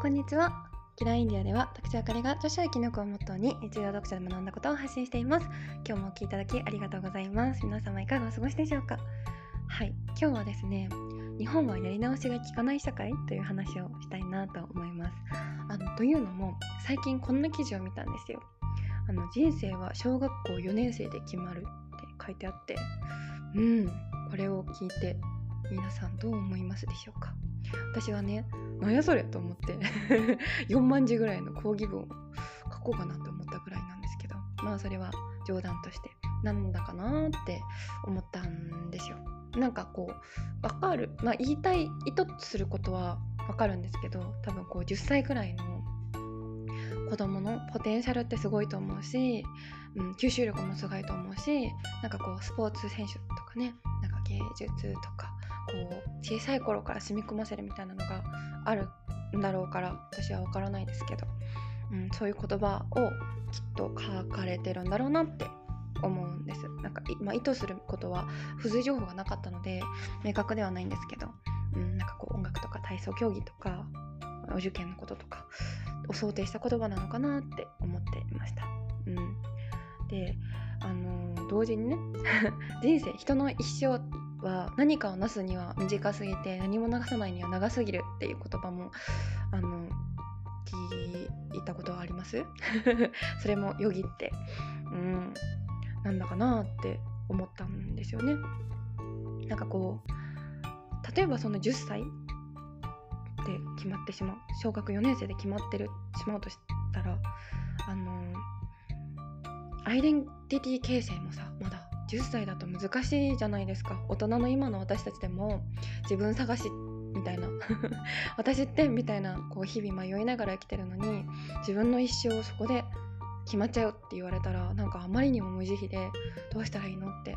こんにちは。キラインディアでは私あかりが著書や記録をモットーに日常読者で学んだことを発信しています。今日もお聞きいただきありがとうございます。皆様いかがお過ごしでしょうか？はい。今日はですね日本はやり直しが効かない社会という話をしたいなと思います。あのというのも最近こんな記事を見たんですよ。あの人生は小学校4年生で決まるって書いてあって。うん。これを聞いて皆さんどう思いますでしょうか？私はねなんやそれと思って 4万字ぐらいの講義文を書こうかなと思ったぐらいなんですけどまあそれは冗談としてなんだかなって思ったんですよ。なんかこう分かる。まあ言いたい意図することは分かるんですけど多分こう10歳くらいの子供のポテンシャルってすごいと思うし、うん、吸収力もすごいと思うしなんかこうスポーツ選手とかねなんか芸術とかこう小さい頃から染み込ませるみたいなのがあるんだろうから私は分からないですけど、うん、そういう言葉をきっと書かれてるんだろうなって思うんです。なんか、まあ、意図することは付随情報がなかったので明確ではないんですけど、うん、なんかこう音楽とか体操競技とかお受験のこととかを想定した言葉なのかなって思っていました。うん、であのー、同時にね 人生人の一生は何かをなすには短すぎて何も流さないには長すぎるっていう言葉もあの聞いたことはあります？それもよぎって。うん。なんだかなって思ったんですよね。なんかこう例えばその10歳で決まってしまう小学4年生で決まってるしまうとしたらあのアイデンティティ形成もさまだ10歳だと難しいじゃないですか。大人の今の私たちでも自分探しみたいな。私ってみたいなこう日々迷いながら生きてるのに自分の一生をそこで決まっちゃうって言われたらなんかあまりにも無慈悲でどうしたらいいのって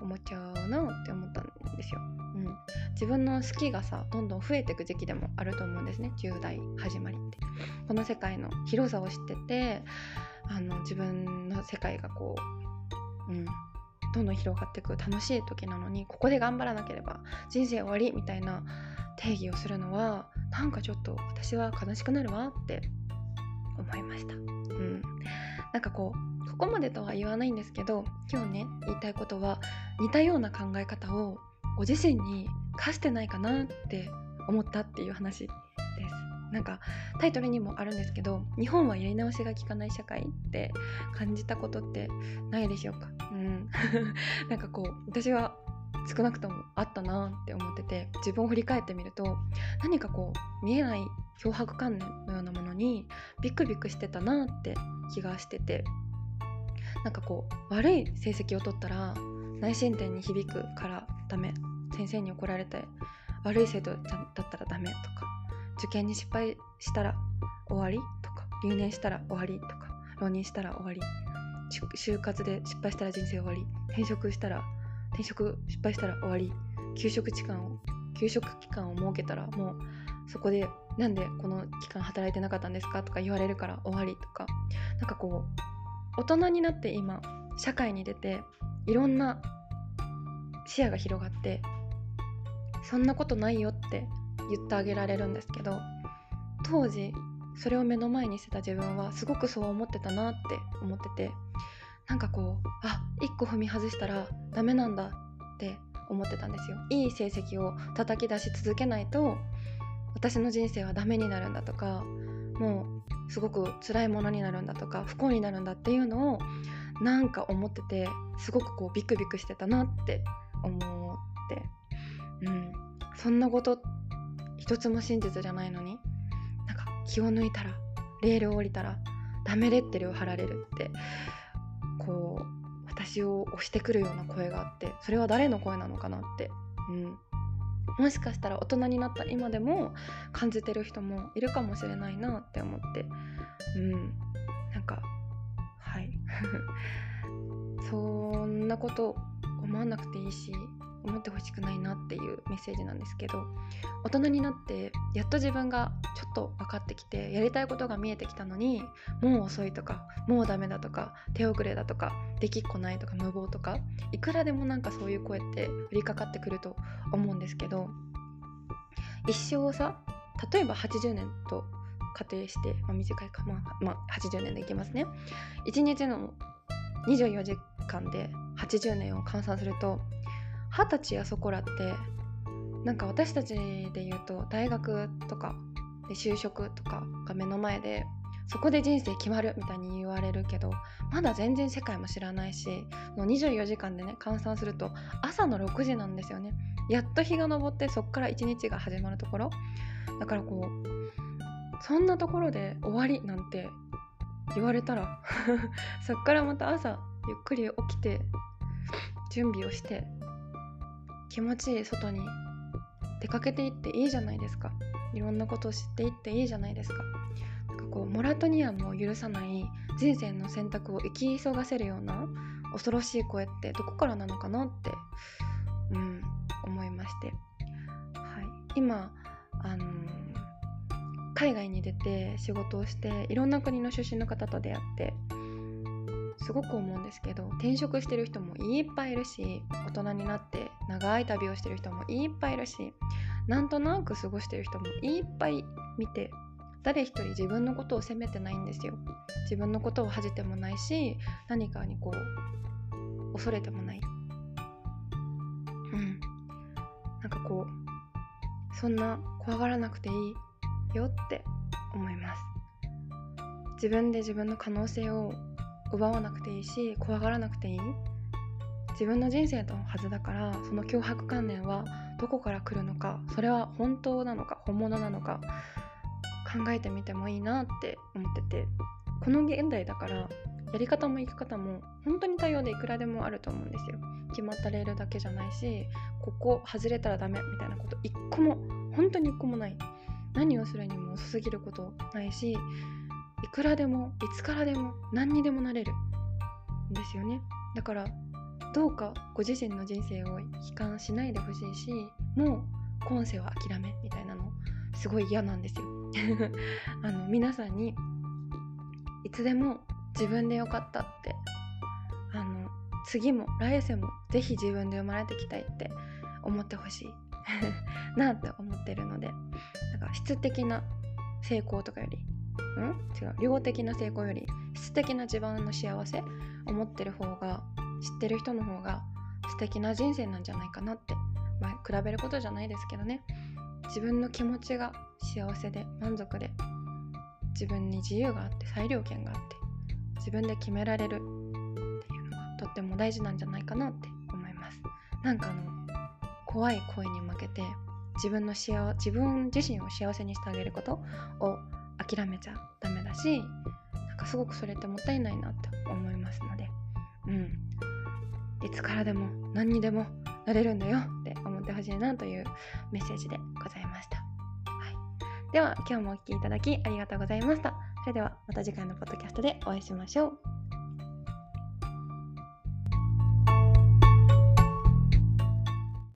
思っちゃうなって思ったんですよ。うん、自分の好きがさどんどん増えていく時期でもあると思うんですね。10代始まりって。この世界の広さを知っててあの自分の世界がこう、うん、どんどん広がっていく楽しい時なのにここで頑張らなければ人生終わりみたいな定義をするのはなんかちょっと私は悲しくなるわって思いました。うん、なんかこうここまでとは言わないんですけど今日ね言いたいことは似たような考え方をご自身に課してないかなって思ったっていう話。なんかタイトルにもあるんですけど日本はやり直しが効かない社会って感じたことってないでしょうか？うん。なんかこう私は少なくともあったなって思ってて自分を振り返ってみると何かこう見えない脅迫観念のようなものにビクビクしてたなって気がしててなんかこう悪い成績を取ったら内申点に響くからダメ。先生に怒られて悪い生徒だったらダメとか受験に失敗したら終わり？とか留年したら終わり？とか浪人したら終わり？就活で失敗したら人生終わり？転職したら転職失敗したら終わり？休職期間を休職期間を設けたらもうそこでなんでこの期間働いてなかったんですか？とか言われるから終わりとか。なんかこう大人になって今社会に出ていろんな視野が広がってそんなことないよって言ってあげられるんですけど当時それを目の前にしてた自分はすごくそう思ってたなって思っててなんかこうあ一個踏み外したらダメなんだって思ってたんですよ。いい成績を叩き出し続けないと私の人生はダメになるんだとかもうすごく辛いものになるんだとか不幸になるんだっていうのをなんか思っててすごくこうビクビクしてたなって思ってうん。そんなこと一つも真実じゃないのになんか気を抜いたらレールを降りたらダメレッテルを貼られるってこう私を押してくるような声があってそれは誰の声なのかなって、うん、もしかしたら大人になった今でも感じてる人もいるかもしれないなって思って。うん。なんかはい。そんなこと思わなくていいし。思ってほしくないなっていうメッセージなんですけど大人になってやっと自分がちょっと分かってきてやりたいことが見えてきたのにもう遅いとかもうダメだとか手遅れだとかできっこないとか無謀とかいくらでもなんかそういう声って降りかかってくると思うんですけど一生さ例えば80年と仮定して、まあ、短いか、まあ、まあ、80年でいきますね。1日の24時間で80年を換算すると二十歳やそこらってなんか私たちで言うと大学とかで就職とかが目の前でそこで人生決まるみたいに言われるけどまだ全然世界も知らないしもう24時間でね換算すると朝の6時なんですよね。やっと日が昇ってそっから一日が始まるところ。だからこうそんなところで終わりなんて言われたら そっからまた朝ゆっくり起きて準備をして気持ちいい外に出かけていっていいじゃないですか。いろんなことを知っていっていいじゃないですか。なんかこうモラトニアムを許さない人生の選択を生き急がせるような恐ろしい声ってどこからなのかなってうん思いまして、はい、今あの、海外に出て仕事をしていろんな国の出身の方と出会ってすごく思うんですけど転職してる人もいっぱいいるし大人になって長い旅をしてる人もいっぱいいるしなんとなく過ごしてる人もいっぱい見て誰一人自分のことを責めてないんですよ。自分のことを恥じてもないし何かにこう恐れてもない。うん。なんかこうそんな怖がらなくていいよって思います。自分で自分の可能性を奪わなくていいし怖がらなくていい。自分の人生のはずだからその脅迫観念はどこから来るのかそれは本当なのか本物なのか考えてみてもいいなって思っててこの現代だからやり方も生き方も本当に多様でいくらでもあると思うんですよ。決まったレールだけじゃないしここ外れたらダメみたいなこと一個も本当に一個もない。何をするにも遅すぎることないしいくらでもいつからでも何にでもなれる。んですよね。だからどうかご自身の人生を悲観しないでほしいしもう今世は諦めみたいなのすごい嫌なんですよ。あの皆さんにいつでも自分でよかったってあの次も来世もぜひ自分で生まれてきたいって思ってほしい。なって思ってるのでだか質的な成功とかより違う。量的な成功より質的な自分の幸せを持ってる方が知ってる人の方が素敵な人生なんじゃないかなってまあ比べることじゃないですけどね。自分の気持ちが幸せで満足で自分に自由があって裁量権があって自分で決められるっていうのがとっても大事なんじゃないかなって思います。なんかあの怖い声に負けて自分の幸自分自身を幸せにしてあげることを諦めちゃダメだしなんかすごくそれってもったいないなって思いますので。うん。いつからでも何にでもなれるんだよって思ってほしいなというメッセージでございました、はい、では今日もお聴きいただきありがとうございました。それではまた次回のポッドキャストでお会いしましょう。